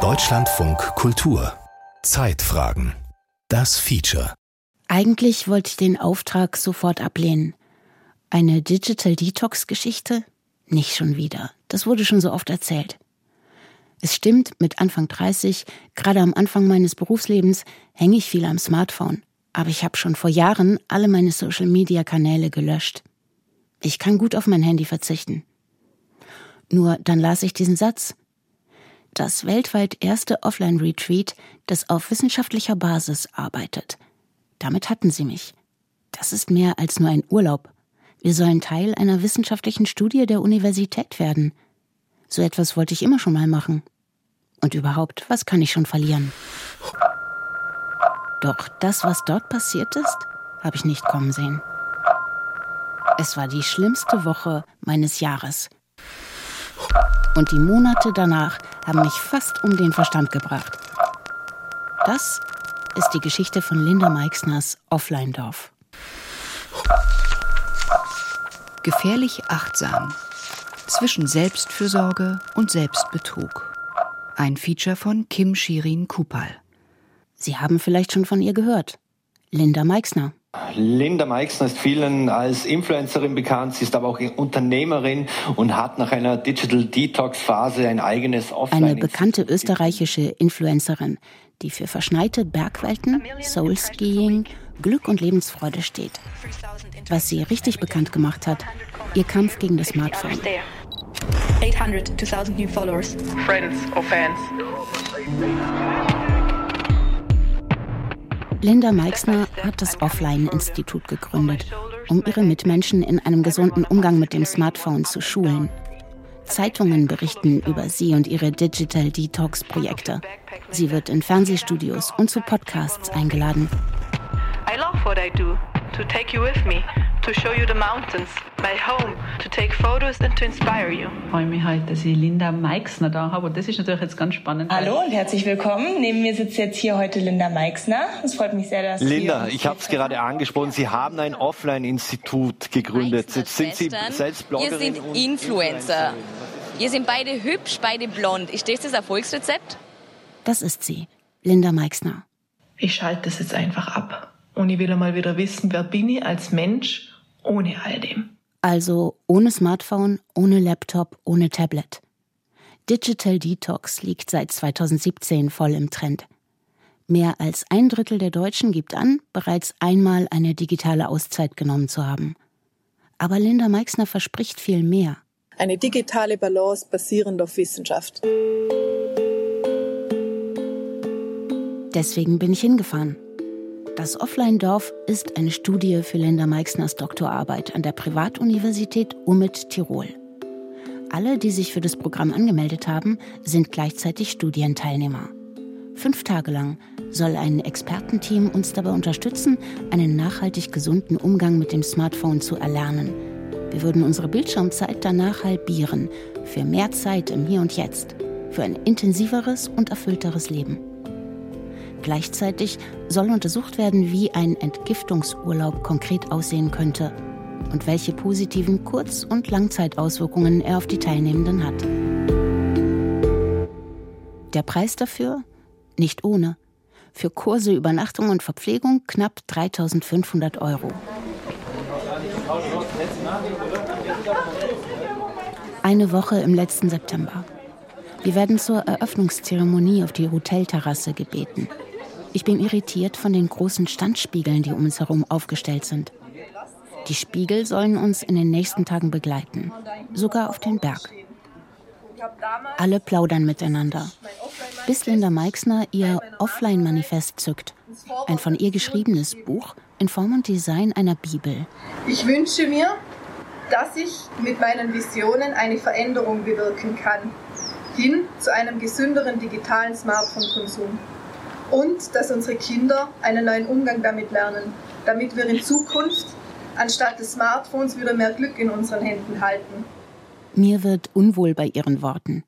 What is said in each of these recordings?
Deutschlandfunk Kultur Zeitfragen Das Feature Eigentlich wollte ich den Auftrag sofort ablehnen. Eine Digital Detox Geschichte? Nicht schon wieder. Das wurde schon so oft erzählt. Es stimmt, mit Anfang 30, gerade am Anfang meines Berufslebens, hänge ich viel am Smartphone. Aber ich habe schon vor Jahren alle meine Social-Media-Kanäle gelöscht. Ich kann gut auf mein Handy verzichten. Nur dann las ich diesen Satz. Das weltweit erste Offline-Retreat, das auf wissenschaftlicher Basis arbeitet. Damit hatten sie mich. Das ist mehr als nur ein Urlaub. Wir sollen Teil einer wissenschaftlichen Studie der Universität werden. So etwas wollte ich immer schon mal machen. Und überhaupt, was kann ich schon verlieren? Doch das, was dort passiert ist, habe ich nicht kommen sehen. Es war die schlimmste Woche meines Jahres. Und die Monate danach haben mich fast um den Verstand gebracht. Das ist die Geschichte von Linda Meixners Offline-Dorf. Gefährlich achtsam zwischen Selbstfürsorge und Selbstbetrug. Ein Feature von Kim Shirin Kupal. Sie haben vielleicht schon von ihr gehört. Linda Meixner. Linda Meixner ist vielen als Influencerin bekannt, sie ist aber auch Unternehmerin und hat nach einer Digital Detox Phase ein eigenes Offline. Eine bekannte österreichische Influencerin, die für verschneite Bergwelten, Soul Skiing, Glück und Lebensfreude steht. Was sie richtig bekannt gemacht hat, ihr Kampf gegen das Smartphone. 800 to 1000 new followers. Friends or fans. Linda Meixner hat das Offline-Institut gegründet, um ihre Mitmenschen in einem gesunden Umgang mit dem Smartphone zu schulen. Zeitungen berichten über sie und ihre Digital Detox-Projekte. Sie wird in Fernsehstudios und zu Podcasts eingeladen. I love what I do, to take you with me, to show you the mountains, my home, to take photos and to inspire you. Ich freue mich heute, dass ich Linda Meixner da habe und das ist natürlich jetzt ganz spannend. Hallo und herzlich willkommen. Neben mir sitzt jetzt hier heute Linda Meixner. Es freut mich sehr, dass Linda, ich habe es gerade angesprochen, Sie haben ein Offline-Institut gegründet. Jetzt sind Sie selbst Bloggerin Ihr sind Influencer. Ihr sind beide hübsch, beide blond. Ist das das Erfolgsrezept? Das ist sie, Linda Meixner. Ich schalte das jetzt einfach ab. Und ich will einmal wieder wissen, wer bin ich als Mensch ohne all dem. Also ohne Smartphone, ohne Laptop, ohne Tablet. Digital Detox liegt seit 2017 voll im Trend. Mehr als ein Drittel der Deutschen gibt an, bereits einmal eine digitale Auszeit genommen zu haben. Aber Linda Meixner verspricht viel mehr. Eine digitale Balance basierend auf Wissenschaft. Deswegen bin ich hingefahren. Das Offline-Dorf ist eine Studie für Linda Meixners Doktorarbeit an der Privatuniversität UMIT Tirol. Alle, die sich für das Programm angemeldet haben, sind gleichzeitig Studienteilnehmer. Fünf Tage lang soll ein Expertenteam uns dabei unterstützen, einen nachhaltig gesunden Umgang mit dem Smartphone zu erlernen. Wir würden unsere Bildschirmzeit danach halbieren, für mehr Zeit im Hier und Jetzt, für ein intensiveres und erfüllteres Leben. Gleichzeitig soll untersucht werden, wie ein Entgiftungsurlaub konkret aussehen könnte und welche positiven Kurz- und Langzeitauswirkungen er auf die Teilnehmenden hat. Der Preis dafür? Nicht ohne. Für Kurse, Übernachtung und Verpflegung knapp 3500 Euro. Eine Woche im letzten September. Wir werden zur Eröffnungszeremonie auf die Hotelterrasse gebeten. Ich bin irritiert von den großen Standspiegeln, die um uns herum aufgestellt sind. Die Spiegel sollen uns in den nächsten Tagen begleiten, sogar auf den Berg. Alle plaudern miteinander, bis Linda Meixner ihr Offline-Manifest zückt, ein von ihr geschriebenes Buch in Form und Design einer Bibel. Ich wünsche mir, dass ich mit meinen Visionen eine Veränderung bewirken kann, hin zu einem gesünderen digitalen Smartphone-Konsum und dass unsere Kinder einen neuen Umgang damit lernen, damit wir in Zukunft anstatt des Smartphones wieder mehr Glück in unseren Händen halten. Mir wird unwohl bei Ihren Worten.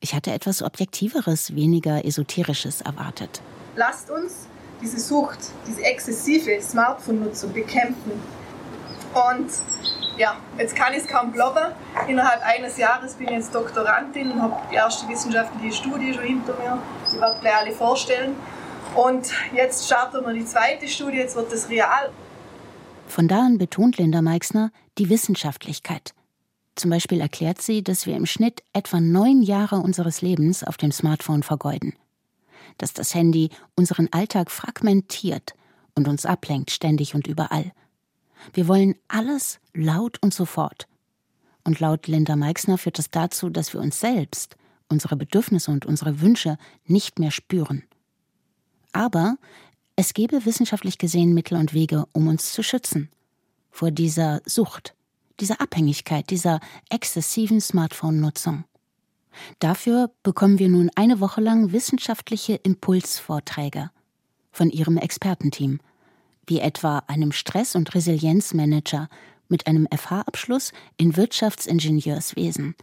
Ich hatte etwas Objektiveres, weniger Esoterisches erwartet. Lasst uns diese Sucht, diese exzessive Smartphone-Nutzung bekämpfen Und ja, jetzt kann ich es kaum glauben. Innerhalb eines Jahres bin ich jetzt Doktorandin und habe die erste wissenschaftliche Studie schon hinter mir. Die werde gleich alle vorstellen. Und jetzt starten wir die zweite Studie, jetzt wird es real. Von da an betont Linda Meixner die Wissenschaftlichkeit. Zum Beispiel erklärt sie, dass wir im Schnitt etwa neun Jahre unseres Lebens auf dem Smartphone vergeuden. Dass das Handy unseren Alltag fragmentiert und uns ablenkt ständig und überall. Wir wollen alles laut und sofort. Und laut Linda Meixner führt das dazu, dass wir uns selbst, unsere Bedürfnisse und unsere Wünsche nicht mehr spüren. Aber es gäbe wissenschaftlich gesehen Mittel und Wege, um uns zu schützen. Vor dieser Sucht, dieser Abhängigkeit, dieser exzessiven Smartphone-Nutzung. Dafür bekommen wir nun eine Woche lang wissenschaftliche Impulsvorträge von ihrem Expertenteam, wie etwa einem Stress- und Resilienzmanager mit einem FH-Abschluss in Wirtschaftsingenieurswesen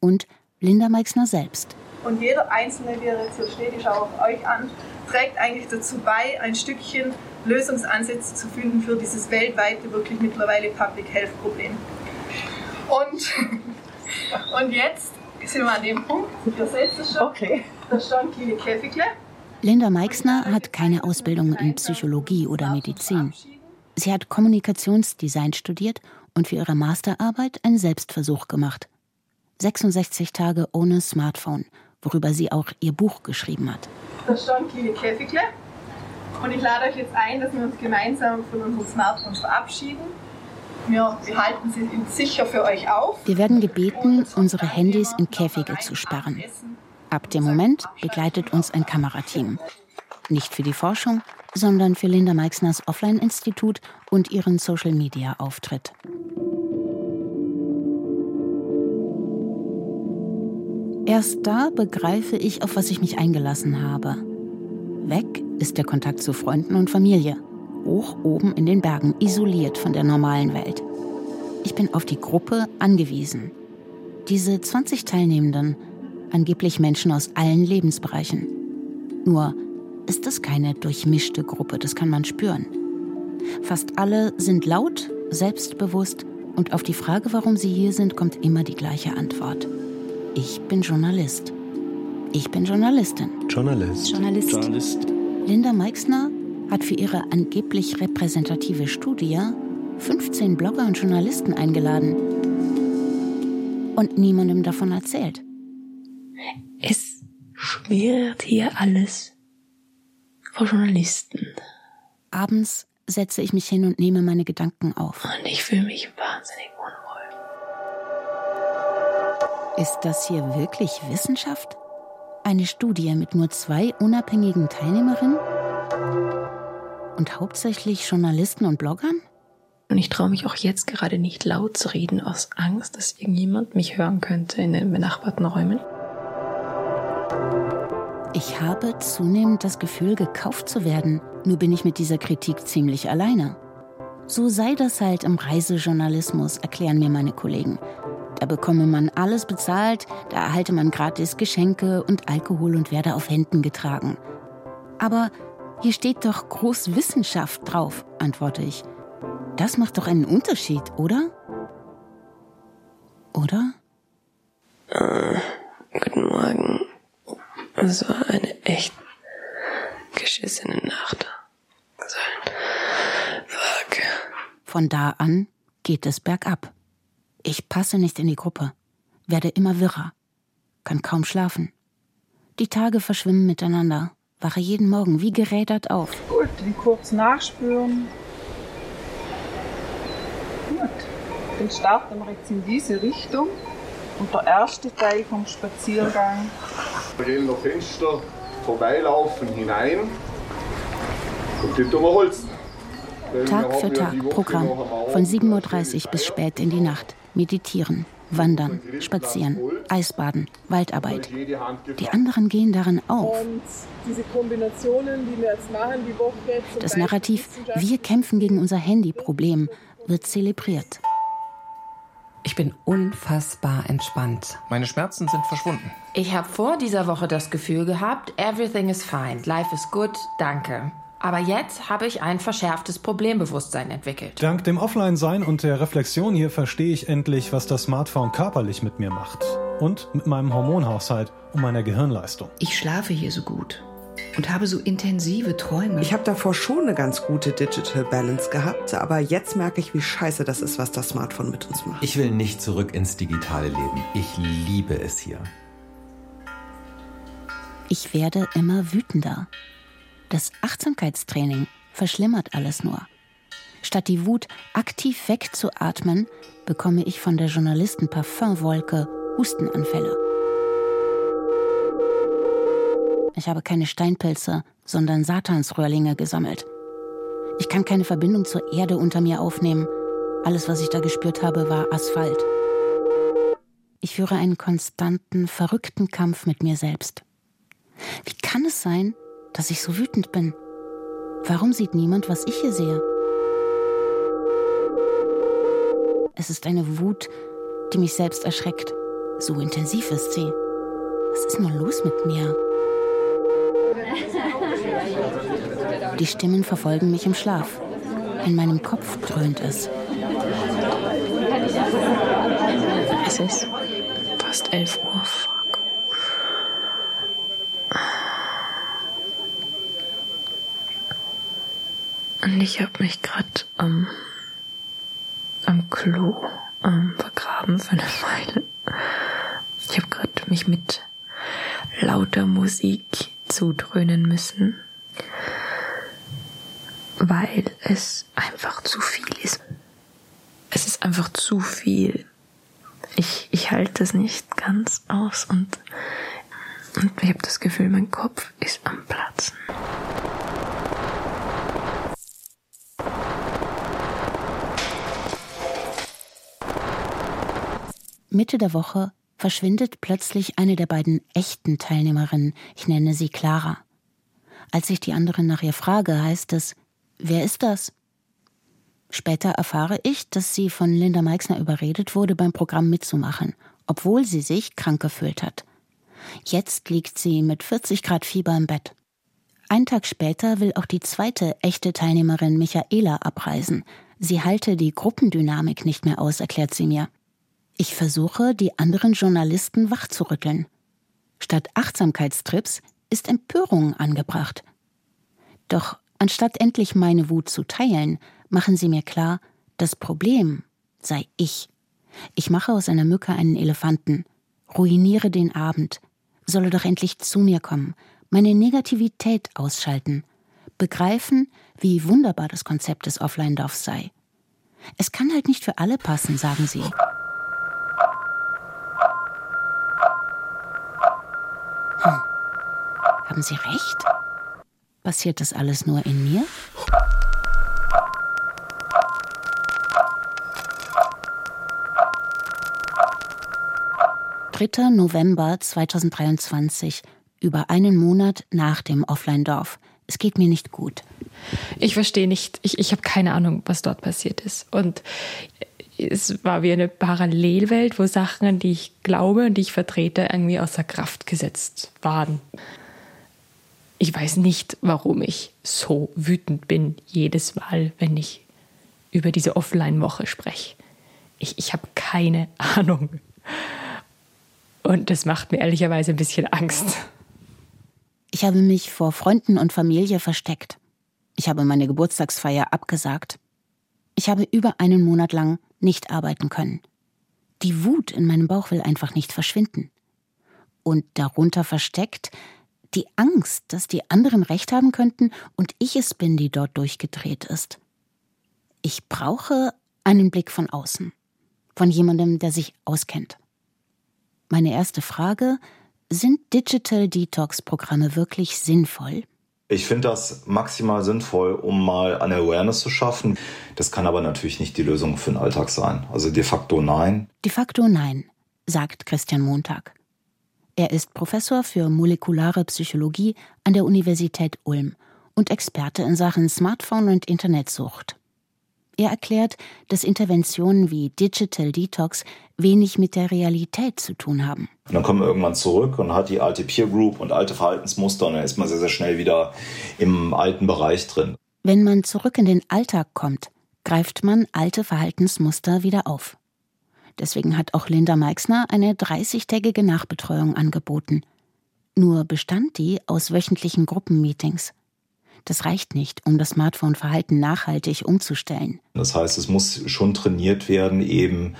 und Linda Meixner selbst. Und jeder Einzelne, der jetzt hier steht, ich schaue auf euch an, trägt eigentlich dazu bei, ein Stückchen Lösungsansätze zu finden für dieses weltweite, wirklich mittlerweile Public Health Problem. Und, und jetzt sind wir an dem Punkt, ihr seht es schon, okay. da stehen viele Käfigle. Linda Meixner hat keine Ausbildung in Psychologie oder Medizin. Sie hat Kommunikationsdesign studiert und für ihre Masterarbeit einen Selbstversuch gemacht. 66 Tage ohne Smartphone, worüber sie auch ihr Buch geschrieben hat. Da stehen kleine Käfigle und ich lade euch jetzt ein, dass wir uns gemeinsam von unseren Smartphones verabschieden. Wir behalten sie sicher für euch auf. Wir werden gebeten, unsere Handys in Käfige zu sperren. Ab dem Moment begleitet uns ein Kamerateam. Nicht für die Forschung, sondern für Linda Meixners Offline-Institut und ihren Social-Media-Auftritt. Erst da begreife ich, auf was ich mich eingelassen habe. Weg ist der Kontakt zu Freunden und Familie. Hoch oben in den Bergen, isoliert von der normalen Welt. Ich bin auf die Gruppe angewiesen. Diese 20 Teilnehmenden angeblich Menschen aus allen Lebensbereichen. Nur ist das keine durchmischte Gruppe, das kann man spüren. Fast alle sind laut, selbstbewusst und auf die Frage, warum sie hier sind, kommt immer die gleiche Antwort. Ich bin Journalist. Ich bin Journalistin. Journalist. Journalist. Journalist. Linda Meixner hat für ihre angeblich repräsentative Studie 15 Blogger und Journalisten eingeladen und niemandem davon erzählt. Es schwirrt hier alles vor Journalisten. Abends setze ich mich hin und nehme meine Gedanken auf. Und ich fühle mich wahnsinnig unwohl. Ist das hier wirklich Wissenschaft? Eine Studie mit nur zwei unabhängigen Teilnehmerinnen? Und hauptsächlich Journalisten und Bloggern? Und ich traue mich auch jetzt gerade nicht laut zu reden, aus Angst, dass irgendjemand mich hören könnte in den benachbarten Räumen. Ich habe zunehmend das Gefühl, gekauft zu werden. Nur bin ich mit dieser Kritik ziemlich alleine. So sei das halt im Reisejournalismus, erklären mir meine Kollegen. Da bekomme man alles bezahlt, da erhalte man gratis Geschenke und Alkohol und werde auf Händen getragen. Aber hier steht doch Großwissenschaft drauf, antworte ich. Das macht doch einen Unterschied, oder? Oder? Äh, guten Morgen. Es war eine echt geschissene Nacht. Fuck. Von da an geht es bergab. Ich passe nicht in die Gruppe, werde immer wirrer, kann kaum schlafen. Die Tage verschwimmen miteinander, wache jeden Morgen wie gerädert auf. Gut, den kurz nachspüren. Gut, dann starten wir jetzt in diese Richtung. Und der erste Teil vom Spaziergang. Wir gehen noch Fenster vorbeilaufen hinein und die tun wir holzen. Tag für Tag Programm von 7.30 Uhr bis spät in die Nacht. Meditieren, wandern, spazieren, Eisbaden, Waldarbeit. Die anderen gehen darin auf. Das Narrativ Wir kämpfen gegen unser Handy-Problem wird zelebriert. Ich bin unfassbar entspannt. Meine Schmerzen sind verschwunden. Ich habe vor dieser Woche das Gefühl gehabt, everything is fine, life is good, danke. Aber jetzt habe ich ein verschärftes Problembewusstsein entwickelt. Dank dem Offline-Sein und der Reflexion hier verstehe ich endlich, was das Smartphone körperlich mit mir macht. Und mit meinem Hormonhaushalt und meiner Gehirnleistung. Ich schlafe hier so gut und habe so intensive Träume. Ich habe davor schon eine ganz gute Digital Balance gehabt, aber jetzt merke ich, wie scheiße das ist, was das Smartphone mit uns macht. Ich will nicht zurück ins digitale Leben. Ich liebe es hier. Ich werde immer wütender. Das Achtsamkeitstraining verschlimmert alles nur. Statt die Wut aktiv wegzuatmen, bekomme ich von der Journalisten Parfümwolke Hustenanfälle. Ich habe keine Steinpilze, sondern Satansröhrlinge gesammelt. Ich kann keine Verbindung zur Erde unter mir aufnehmen. Alles, was ich da gespürt habe, war Asphalt. Ich führe einen konstanten, verrückten Kampf mit mir selbst. Wie kann es sein, dass ich so wütend bin? Warum sieht niemand, was ich hier sehe? Es ist eine Wut, die mich selbst erschreckt. So intensiv ist sie. Was ist nur los mit mir? Die Stimmen verfolgen mich im Schlaf. In meinem Kopf dröhnt es. Es ist fast elf Uhr. Und ich habe mich gerade ähm, am Klo ähm, vergraben für eine Weile. Ich habe gerade mich mit lauter Musik zudröhnen müssen, weil es einfach zu viel ist. Es ist einfach zu viel. Ich, ich halte es nicht ganz aus und, und ich habe das Gefühl, mein Kopf ist am Platzen. Mitte der Woche verschwindet plötzlich eine der beiden echten Teilnehmerinnen, ich nenne sie Clara. Als ich die anderen nach ihr frage, heißt es, wer ist das? Später erfahre ich, dass sie von Linda Meixner überredet wurde, beim Programm mitzumachen, obwohl sie sich krank gefühlt hat. Jetzt liegt sie mit 40 Grad Fieber im Bett. Ein Tag später will auch die zweite echte Teilnehmerin Michaela abreisen. Sie halte die Gruppendynamik nicht mehr aus, erklärt sie mir. Ich versuche, die anderen Journalisten wachzurütteln. Statt Achtsamkeitstrips ist Empörung angebracht. Doch anstatt endlich meine Wut zu teilen, machen sie mir klar, das Problem sei ich. Ich mache aus einer Mücke einen Elefanten, ruiniere den Abend, solle doch endlich zu mir kommen, meine Negativität ausschalten, begreifen, wie wunderbar das Konzept des Offline-Dorfs sei. Es kann halt nicht für alle passen, sagen sie. Hm. Haben Sie recht? Passiert das alles nur in mir? Dritter November 2023, über einen Monat nach dem Offline-Dorf. Es geht mir nicht gut. Ich verstehe nicht, ich, ich habe keine Ahnung, was dort passiert ist. Und es war wie eine Parallelwelt, wo Sachen, an die ich glaube und die ich vertrete, irgendwie außer Kraft gesetzt waren. Ich weiß nicht, warum ich so wütend bin jedes Mal, wenn ich über diese Offline-Woche spreche. Ich, ich habe keine Ahnung. Und das macht mir ehrlicherweise ein bisschen Angst. Ich habe mich vor Freunden und Familie versteckt. Ich habe meine Geburtstagsfeier abgesagt. Ich habe über einen Monat lang nicht arbeiten können. Die Wut in meinem Bauch will einfach nicht verschwinden. Und darunter versteckt die Angst, dass die anderen recht haben könnten und ich es bin, die dort durchgedreht ist. Ich brauche einen Blick von außen, von jemandem, der sich auskennt. Meine erste Frage, sind Digital Detox Programme wirklich sinnvoll? Ich finde das maximal sinnvoll, um mal eine Awareness zu schaffen. Das kann aber natürlich nicht die Lösung für den Alltag sein. Also de facto nein. De facto nein, sagt Christian Montag. Er ist Professor für molekulare Psychologie an der Universität Ulm und Experte in Sachen Smartphone und Internetsucht. Er erklärt, dass Interventionen wie Digital Detox wenig mit der Realität zu tun haben. Und dann kommen wir irgendwann zurück und hat die alte Peer Group und alte Verhaltensmuster und dann ist man sehr, sehr schnell wieder im alten Bereich drin. Wenn man zurück in den Alltag kommt, greift man alte Verhaltensmuster wieder auf. Deswegen hat auch Linda Meixner eine 30-tägige Nachbetreuung angeboten. Nur bestand die aus wöchentlichen Gruppenmeetings. Das reicht nicht, um das Smartphone-Verhalten nachhaltig umzustellen. Das heißt, es muss schon trainiert werden, eben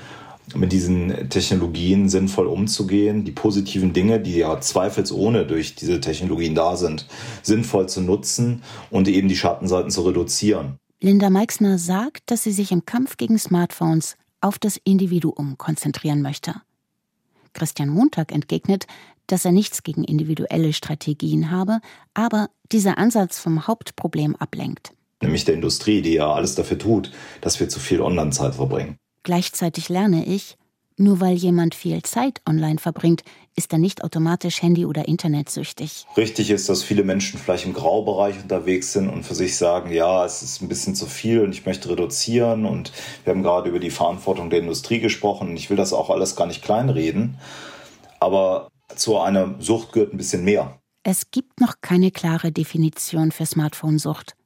mit diesen Technologien sinnvoll umzugehen, die positiven Dinge, die ja zweifelsohne durch diese Technologien da sind, sinnvoll zu nutzen und eben die Schattenseiten zu reduzieren. Linda Meixner sagt, dass sie sich im Kampf gegen Smartphones auf das Individuum konzentrieren möchte. Christian Montag entgegnet, dass er nichts gegen individuelle Strategien habe, aber dieser Ansatz vom Hauptproblem ablenkt. Nämlich der Industrie, die ja alles dafür tut, dass wir zu viel Online-Zeit verbringen. Gleichzeitig lerne ich, nur weil jemand viel Zeit online verbringt, ist er nicht automatisch Handy- oder Internetsüchtig. Richtig ist, dass viele Menschen vielleicht im Graubereich unterwegs sind und für sich sagen, ja, es ist ein bisschen zu viel und ich möchte reduzieren. Und wir haben gerade über die Verantwortung der Industrie gesprochen und ich will das auch alles gar nicht kleinreden. Aber zu einer Sucht gehört ein bisschen mehr. Es gibt noch keine klare Definition für Smartphone-Sucht.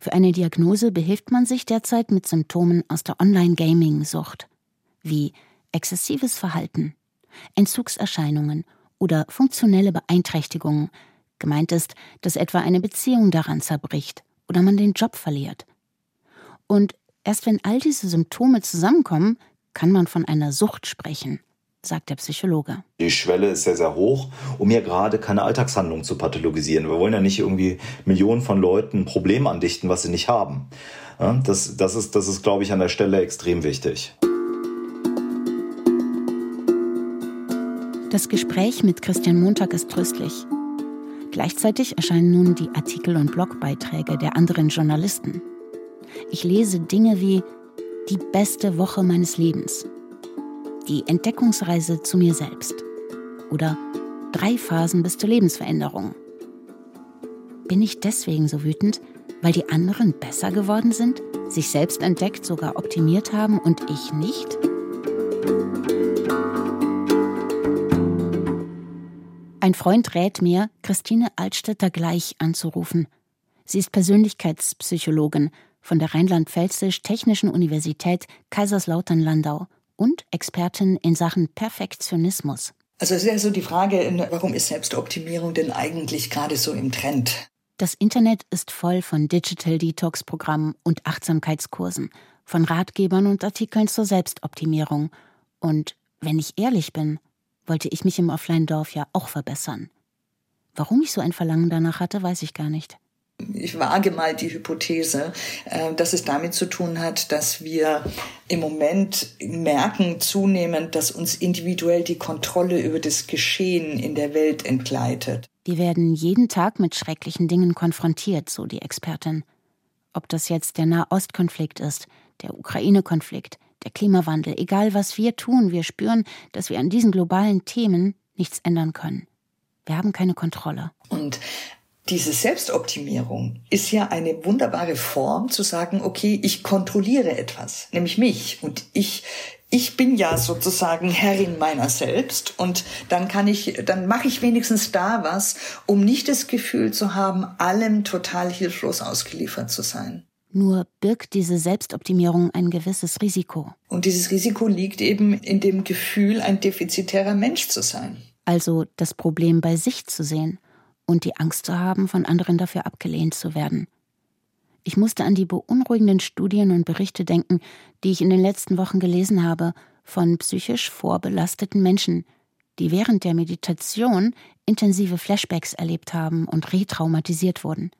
Für eine Diagnose behilft man sich derzeit mit Symptomen aus der Online-Gaming-Sucht, wie exzessives Verhalten, Entzugserscheinungen oder funktionelle Beeinträchtigungen. Gemeint ist, dass etwa eine Beziehung daran zerbricht oder man den Job verliert. Und erst wenn all diese Symptome zusammenkommen, kann man von einer Sucht sprechen, sagt der Psychologe. Die Schwelle ist sehr, sehr hoch, um hier gerade keine Alltagshandlung zu pathologisieren. Wir wollen ja nicht irgendwie Millionen von Leuten ein Problem andichten, was sie nicht haben. Das, das, ist, das ist, glaube ich, an der Stelle extrem wichtig. Das Gespräch mit Christian Montag ist tröstlich. Gleichzeitig erscheinen nun die Artikel und Blogbeiträge der anderen Journalisten. Ich lese Dinge wie die beste Woche meines Lebens, die Entdeckungsreise zu mir selbst oder drei Phasen bis zur Lebensveränderung. Bin ich deswegen so wütend, weil die anderen besser geworden sind, sich selbst entdeckt, sogar optimiert haben und ich nicht? Ein Freund rät mir, Christine Altstädter gleich anzurufen. Sie ist Persönlichkeitspsychologin von der Rheinland-Pfälzisch-Technischen Universität Kaiserslautern-Landau und Expertin in Sachen Perfektionismus. Also es ist ja so die Frage, warum ist Selbstoptimierung denn eigentlich gerade so im Trend? Das Internet ist voll von Digital Detox Programmen und Achtsamkeitskursen, von Ratgebern und Artikeln zur Selbstoptimierung. Und wenn ich ehrlich bin, wollte ich mich im Offline-Dorf ja auch verbessern. Warum ich so ein Verlangen danach hatte, weiß ich gar nicht. Ich wage mal die Hypothese, äh, dass es damit zu tun hat, dass wir im Moment merken zunehmend, dass uns individuell die Kontrolle über das Geschehen in der Welt entgleitet. Wir werden jeden Tag mit schrecklichen Dingen konfrontiert, so die Expertin. Ob das jetzt der Nahostkonflikt ist, der Ukraine-Konflikt, der Klimawandel, egal was wir tun, wir spüren, dass wir an diesen globalen Themen nichts ändern können. Wir haben keine Kontrolle. Und diese Selbstoptimierung ist ja eine wunderbare Form zu sagen, okay, ich kontrolliere etwas, nämlich mich und ich ich bin ja sozusagen Herrin meiner selbst und dann kann ich, dann mache ich wenigstens da was, um nicht das Gefühl zu haben, allem total hilflos ausgeliefert zu sein. Nur birgt diese Selbstoptimierung ein gewisses Risiko. Und dieses Risiko liegt eben in dem Gefühl, ein defizitärer Mensch zu sein. Also das Problem bei sich zu sehen und die Angst zu haben, von anderen dafür abgelehnt zu werden. Ich musste an die beunruhigenden Studien und Berichte denken, die ich in den letzten Wochen gelesen habe, von psychisch vorbelasteten Menschen, die während der Meditation intensive Flashbacks erlebt haben und retraumatisiert wurden.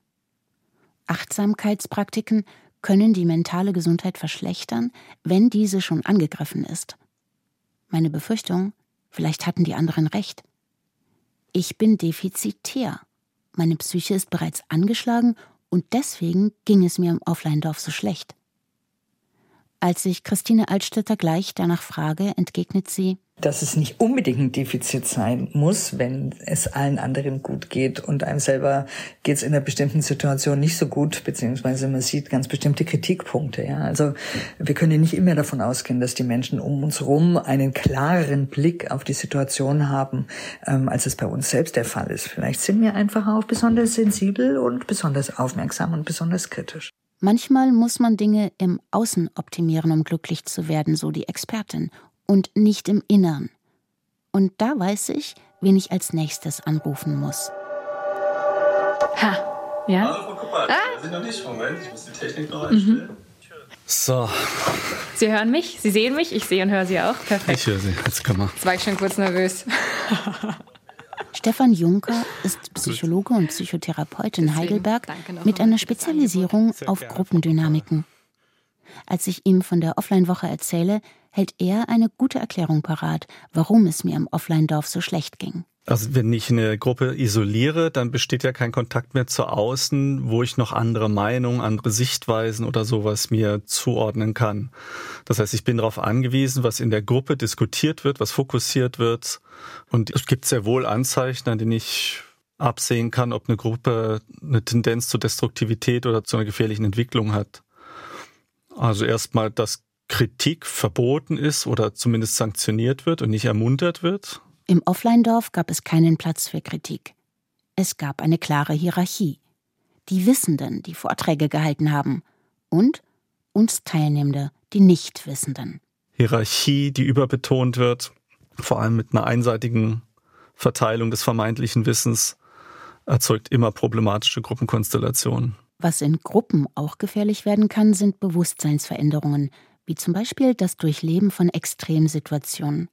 Achtsamkeitspraktiken können die mentale Gesundheit verschlechtern, wenn diese schon angegriffen ist. Meine Befürchtung, vielleicht hatten die anderen recht. Ich bin defizitär. Meine Psyche ist bereits angeschlagen und deswegen ging es mir im Offline-Dorf so schlecht. Als ich Christine Altstädter gleich danach frage, entgegnet sie, dass es nicht unbedingt ein Defizit sein muss, wenn es allen anderen gut geht und einem selber geht es in einer bestimmten Situation nicht so gut, beziehungsweise man sieht ganz bestimmte Kritikpunkte. Ja, also wir können nicht immer davon ausgehen, dass die Menschen um uns herum einen klareren Blick auf die Situation haben, ähm, als es bei uns selbst der Fall ist. Vielleicht sind wir einfach auch besonders sensibel und besonders aufmerksam und besonders kritisch. Manchmal muss man Dinge im Außen optimieren, um glücklich zu werden, so die Expertin und nicht im Innern. Und da weiß ich, wen ich als nächstes anrufen muss. Ha, ja? Hallo Frau Kuppert, ah. Sie noch nicht. Moment, ich muss die Technik noch einstellen. Mhm. So. Sie hören mich, Sie sehen mich, ich sehe und höre Sie auch. Perfekt. Ich höre Sie, jetzt kann man. Jetzt war ich schon kurz nervös. Stefan Juncker ist Psychologe und Psychotherapeut in Heidelberg mit einer Spezialisierung auf Gruppendynamiken. Als ich ihm von der Offline-Woche erzähle, hält er eine gute Erklärung parat, warum es mir im Offline-Dorf so schlecht ging. Also wenn ich eine Gruppe isoliere, dann besteht ja kein Kontakt mehr zu außen, wo ich noch andere Meinungen, andere Sichtweisen oder sowas mir zuordnen kann. Das heißt, ich bin darauf angewiesen, was in der Gruppe diskutiert wird, was fokussiert wird. Und es gibt sehr wohl Anzeichen, an denen ich absehen kann, ob eine Gruppe eine Tendenz zur Destruktivität oder zu einer gefährlichen Entwicklung hat. Also erstmal, dass Kritik verboten ist oder zumindest sanktioniert wird und nicht ermuntert wird. Im Offline-Dorf gab es keinen Platz für Kritik. Es gab eine klare Hierarchie. Die Wissenden, die Vorträge gehalten haben, und uns Teilnehmende, die Nichtwissenden. Hierarchie, die überbetont wird, vor allem mit einer einseitigen Verteilung des vermeintlichen Wissens, erzeugt immer problematische Gruppenkonstellationen. Was in Gruppen auch gefährlich werden kann, sind Bewusstseinsveränderungen, wie zum Beispiel das Durchleben von Extremsituationen.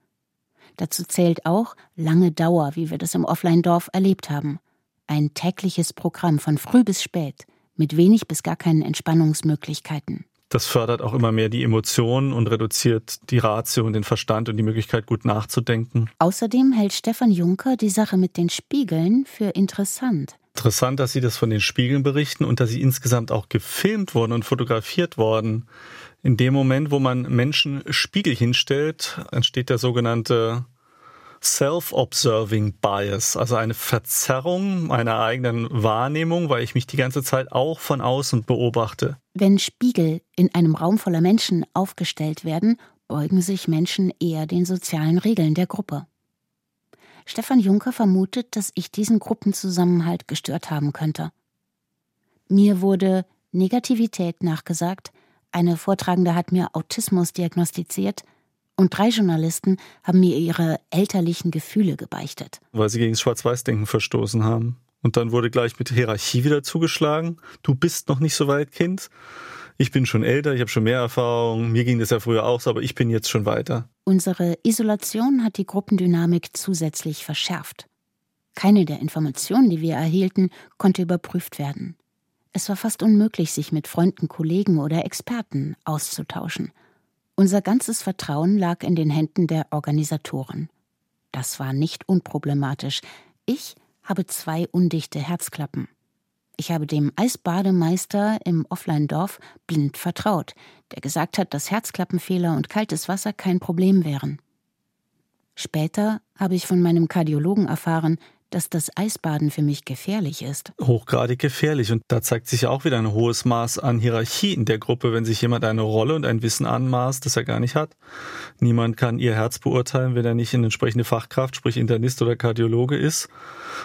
Dazu zählt auch lange Dauer, wie wir das im Offline-Dorf erlebt haben. Ein tägliches Programm von früh bis spät, mit wenig bis gar keinen Entspannungsmöglichkeiten. Das fördert auch immer mehr die Emotionen und reduziert die Ratio und den Verstand und die Möglichkeit, gut nachzudenken. Außerdem hält Stefan Juncker die Sache mit den Spiegeln für interessant. Interessant, dass Sie das von den Spiegeln berichten und dass sie insgesamt auch gefilmt wurden und fotografiert worden. In dem Moment, wo man Menschen Spiegel hinstellt, entsteht der sogenannte Self-Observing Bias, also eine Verzerrung meiner eigenen Wahrnehmung, weil ich mich die ganze Zeit auch von außen beobachte. Wenn Spiegel in einem Raum voller Menschen aufgestellt werden, beugen sich Menschen eher den sozialen Regeln der Gruppe. Stefan Juncker vermutet, dass ich diesen Gruppenzusammenhalt gestört haben könnte. Mir wurde Negativität nachgesagt, eine Vortragende hat mir Autismus diagnostiziert und drei Journalisten haben mir ihre elterlichen Gefühle gebeichtet. Weil sie gegen das Schwarz-Weiß-Denken verstoßen haben. Und dann wurde gleich mit Hierarchie wieder zugeschlagen. Du bist noch nicht so weit, Kind. Ich bin schon älter, ich habe schon mehr Erfahrung. Mir ging das ja früher auch so, aber ich bin jetzt schon weiter. Unsere Isolation hat die Gruppendynamik zusätzlich verschärft. Keine der Informationen, die wir erhielten, konnte überprüft werden. Es war fast unmöglich, sich mit Freunden, Kollegen oder Experten auszutauschen. Unser ganzes Vertrauen lag in den Händen der Organisatoren. Das war nicht unproblematisch. Ich habe zwei undichte Herzklappen. Ich habe dem Eisbademeister im Offline-Dorf blind vertraut, der gesagt hat, dass Herzklappenfehler und kaltes Wasser kein Problem wären. Später habe ich von meinem Kardiologen erfahren, dass das Eisbaden für mich gefährlich ist. Hochgradig gefährlich. Und da zeigt sich auch wieder ein hohes Maß an Hierarchie in der Gruppe, wenn sich jemand eine Rolle und ein Wissen anmaßt, das er gar nicht hat. Niemand kann ihr Herz beurteilen, wenn er nicht eine entsprechende Fachkraft, sprich Internist oder Kardiologe ist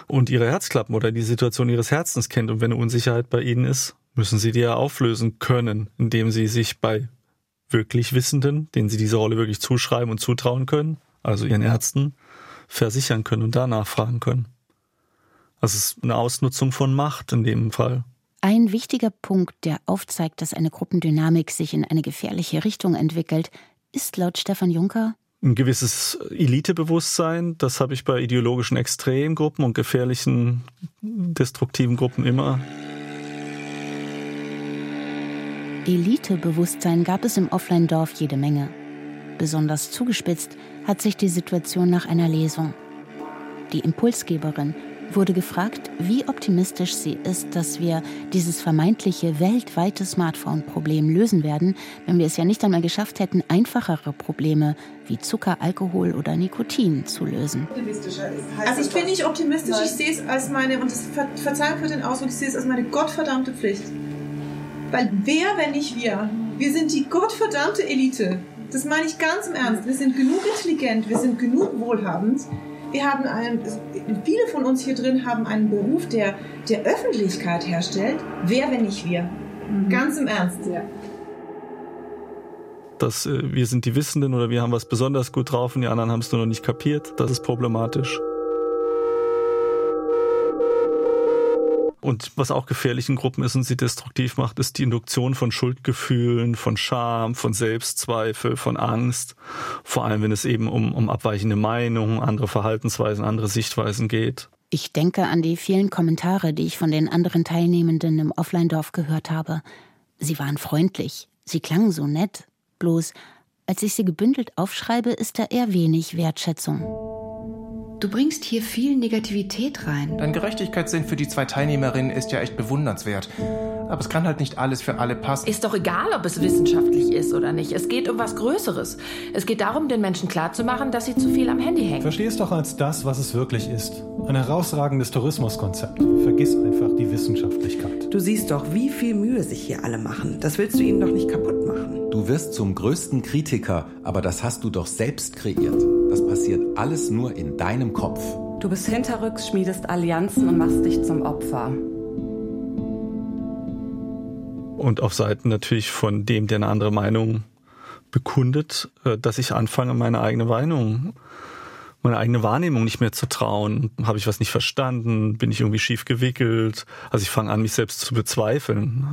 und ihre Herzklappen oder die Situation ihres Herzens kennt. Und wenn eine Unsicherheit bei ihnen ist, müssen sie die ja auflösen können, indem sie sich bei wirklich Wissenden, denen sie diese Rolle wirklich zuschreiben und zutrauen können, also ihren Ärzten, versichern können und danach fragen können. Also es ist eine Ausnutzung von Macht in dem Fall. Ein wichtiger Punkt, der aufzeigt, dass eine Gruppendynamik sich in eine gefährliche Richtung entwickelt, ist laut Stefan Juncker ein gewisses Elitebewusstsein. Das habe ich bei ideologischen Extremgruppen und gefährlichen, destruktiven Gruppen immer. Elitebewusstsein gab es im Offline-Dorf jede Menge. Besonders zugespitzt hat sich die Situation nach einer Lesung. Die Impulsgeberin wurde gefragt, wie optimistisch sie ist, dass wir dieses vermeintliche weltweite Smartphone-Problem lösen werden, wenn wir es ja nicht einmal geschafft hätten, einfachere Probleme wie Zucker, Alkohol oder Nikotin zu lösen. Also ich bin nicht optimistisch, ich sehe es als meine, und das Ver Verzeihung für den Ausdruck, ich sehe es als meine gottverdammte Pflicht. Weil wer, wenn nicht wir? Wir sind die gottverdammte Elite. Das meine ich ganz im Ernst. Wir sind genug intelligent, wir sind genug wohlhabend, wir haben einen, viele von uns hier drin haben einen Beruf, der der Öffentlichkeit herstellt. Wer, wenn nicht wir? Mhm. Ganz im Ernst. Ja. Dass äh, wir sind die Wissenden oder wir haben was besonders gut drauf und die anderen haben es nur noch nicht kapiert, das ist problematisch. Und was auch gefährlich in Gruppen ist und sie destruktiv macht, ist die Induktion von Schuldgefühlen, von Scham, von Selbstzweifel, von Angst. Vor allem, wenn es eben um, um abweichende Meinungen, andere Verhaltensweisen, andere Sichtweisen geht. Ich denke an die vielen Kommentare, die ich von den anderen Teilnehmenden im Offline-Dorf gehört habe. Sie waren freundlich, sie klangen so nett. Bloß, als ich sie gebündelt aufschreibe, ist da eher wenig Wertschätzung. Du bringst hier viel Negativität rein. Dein Gerechtigkeitssinn für die zwei Teilnehmerinnen ist ja echt bewundernswert. Aber es kann halt nicht alles für alle passen. Ist doch egal, ob es wissenschaftlich ist oder nicht. Es geht um was Größeres. Es geht darum, den Menschen klarzumachen, dass sie zu viel am Handy hängen. Versteh es doch als das, was es wirklich ist. Ein herausragendes Tourismuskonzept. Vergiss einfach die Wissenschaftlichkeit. Du siehst doch, wie viel Mühe sich hier alle machen. Das willst du ihnen doch nicht kaputt machen. Du wirst zum größten Kritiker, aber das hast du doch selbst kreiert. Das passiert alles nur in deinem Kopf. Du bist hinterrücks, schmiedest Allianzen und machst dich zum Opfer. Und auf Seiten natürlich von dem, der eine andere Meinung bekundet, äh, dass ich anfange, meine eigene Meinung, meine eigene Wahrnehmung nicht mehr zu trauen. Habe ich was nicht verstanden? Bin ich irgendwie schief gewickelt? Also ich fange an, mich selbst zu bezweifeln.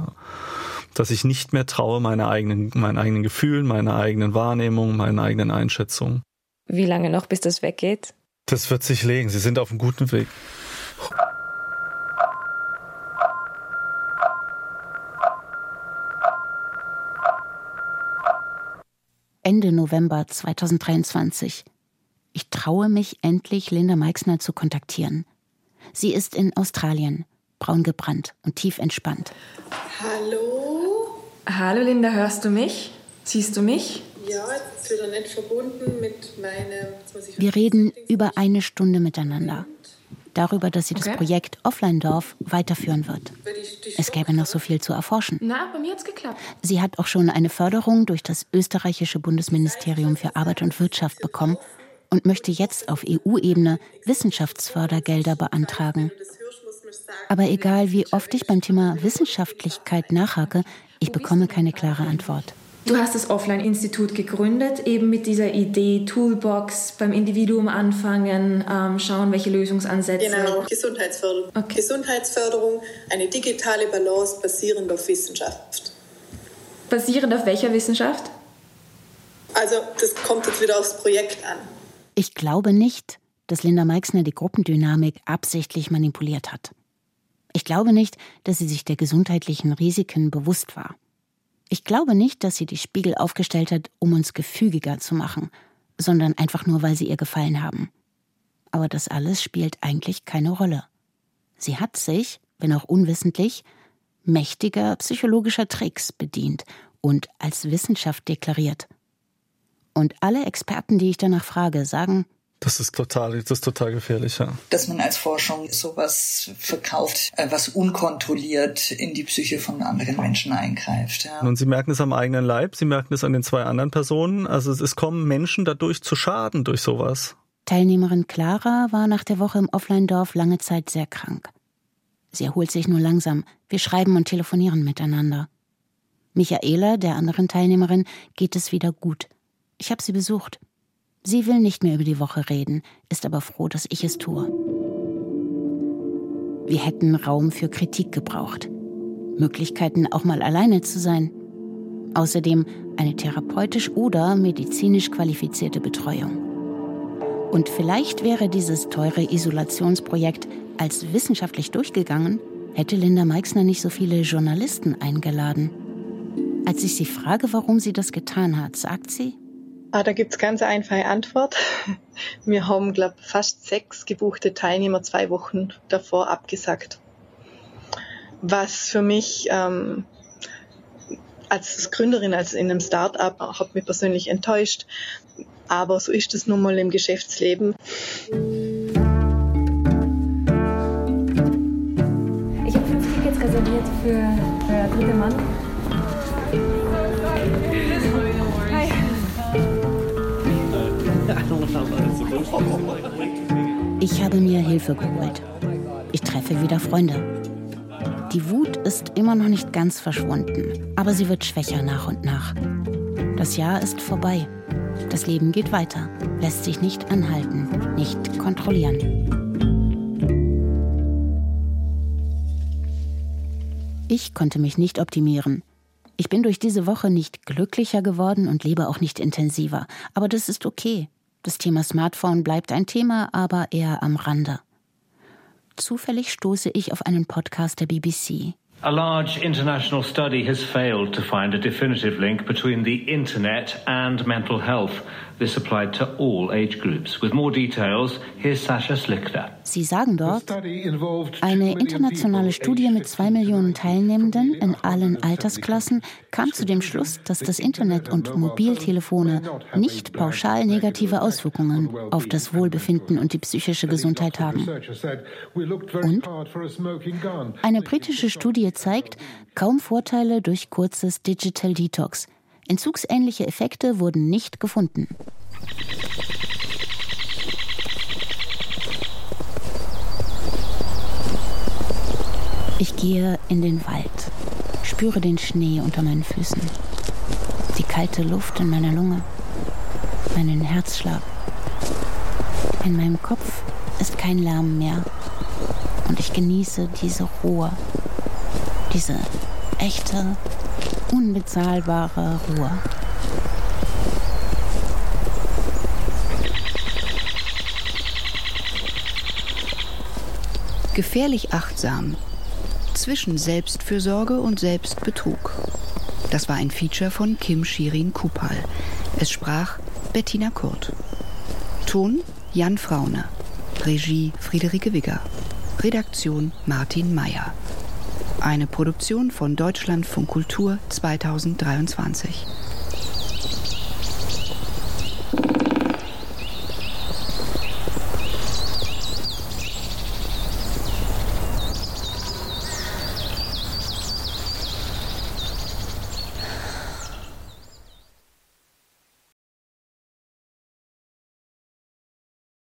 Dass ich nicht mehr traue, meine eigenen, meinen eigenen Gefühlen, meiner eigenen Wahrnehmung, meinen eigenen Einschätzungen. Wie lange noch, bis das weggeht? Das wird sich legen. Sie sind auf einem guten Weg. Ende November 2023. Ich traue mich endlich, Linda Meixner zu kontaktieren. Sie ist in Australien, braun gebrannt und tief entspannt. Hallo? Hallo Linda, hörst du mich? Siehst du mich? Ja, jetzt wieder nicht verbunden mit meinem. Wir reden über eine Stunde miteinander. Darüber, dass sie okay. das Projekt Offline-Dorf weiterführen wird. Es gäbe noch so viel zu erforschen. Na, bei mir hat's geklappt. Sie hat auch schon eine Förderung durch das österreichische Bundesministerium für Arbeit und Wirtschaft bekommen und möchte jetzt auf EU-Ebene Wissenschaftsfördergelder beantragen. Aber egal, wie oft ich beim Thema Wissenschaftlichkeit nachhake, ich bekomme keine klare Antwort. Du hast das Offline-Institut gegründet, eben mit dieser Idee Toolbox, beim Individuum anfangen, ähm, schauen, welche Lösungsansätze. Genau, Gesundheitsförderung. Okay. Gesundheitsförderung, eine digitale Balance basierend auf Wissenschaft. Basierend auf welcher Wissenschaft? Also, das kommt jetzt wieder aufs Projekt an. Ich glaube nicht, dass Linda Meixner die Gruppendynamik absichtlich manipuliert hat. Ich glaube nicht, dass sie sich der gesundheitlichen Risiken bewusst war. Ich glaube nicht, dass sie die Spiegel aufgestellt hat, um uns gefügiger zu machen, sondern einfach nur, weil sie ihr gefallen haben. Aber das alles spielt eigentlich keine Rolle. Sie hat sich, wenn auch unwissentlich, mächtiger psychologischer Tricks bedient und als Wissenschaft deklariert. Und alle Experten, die ich danach frage, sagen, das ist total, das ist total gefährlich, ja. Dass man als Forschung sowas verkauft, äh, was unkontrolliert in die Psyche von anderen Menschen eingreift. Ja. Und Sie merken es am eigenen Leib, Sie merken es an den zwei anderen Personen. Also es kommen Menschen dadurch zu Schaden durch sowas. Teilnehmerin Clara war nach der Woche im Offline-Dorf lange Zeit sehr krank. Sie erholt sich nur langsam. Wir schreiben und telefonieren miteinander. Michaela, der anderen Teilnehmerin, geht es wieder gut. Ich habe sie besucht. Sie will nicht mehr über die Woche reden, ist aber froh, dass ich es tue. Wir hätten Raum für Kritik gebraucht. Möglichkeiten, auch mal alleine zu sein. Außerdem eine therapeutisch oder medizinisch qualifizierte Betreuung. Und vielleicht wäre dieses teure Isolationsprojekt als wissenschaftlich durchgegangen, hätte Linda Meixner nicht so viele Journalisten eingeladen. Als ich sie frage, warum sie das getan hat, sagt sie, Ah, da gibt's ganz einfache Antwort. Wir haben, glaube fast sechs gebuchte Teilnehmer zwei Wochen davor abgesagt. Was für mich ähm, als Gründerin, als in einem Start-up, hat mich persönlich enttäuscht. Aber so ist es nun mal im Geschäftsleben. Ich habe fünf Tickets reserviert für, für dritte Mann. Ich habe mir Hilfe geholt. Ich treffe wieder Freunde. Die Wut ist immer noch nicht ganz verschwunden, aber sie wird schwächer nach und nach. Das Jahr ist vorbei. Das Leben geht weiter, lässt sich nicht anhalten, nicht kontrollieren. Ich konnte mich nicht optimieren. Ich bin durch diese Woche nicht glücklicher geworden und lebe auch nicht intensiver. Aber das ist okay. Das Thema Smartphone bleibt ein Thema, aber eher am Rande. Zufällig stoße ich auf einen Podcast der BBC. A large international study has failed to find a definitive link between the internet and mental health. This applied to all age groups. With more details, here's Sasha Slichter. Sie sagen dort, eine internationale Studie mit zwei Millionen Teilnehmenden in allen Altersklassen kam zu dem Schluss, dass das Internet und Mobiltelefone nicht pauschal negative Auswirkungen auf das Wohlbefinden und die psychische Gesundheit haben. Und eine britische Studie zeigt kaum Vorteile durch kurzes Digital Detox. Entzugsähnliche Effekte wurden nicht gefunden. Ich gehe in den Wald, spüre den Schnee unter meinen Füßen, die kalte Luft in meiner Lunge, meinen Herzschlag. In meinem Kopf ist kein Lärm mehr und ich genieße diese Ruhe, diese echte, unbezahlbare Ruhe. Gefährlich achtsam. Zwischen Selbstfürsorge und Selbstbetrug. Das war ein Feature von Kim Shirin Kupal. Es sprach Bettina Kurt. Ton Jan Fraune. Regie Friederike Wigger. Redaktion Martin Meyer. Eine Produktion von Deutschlandfunk Kultur 2023.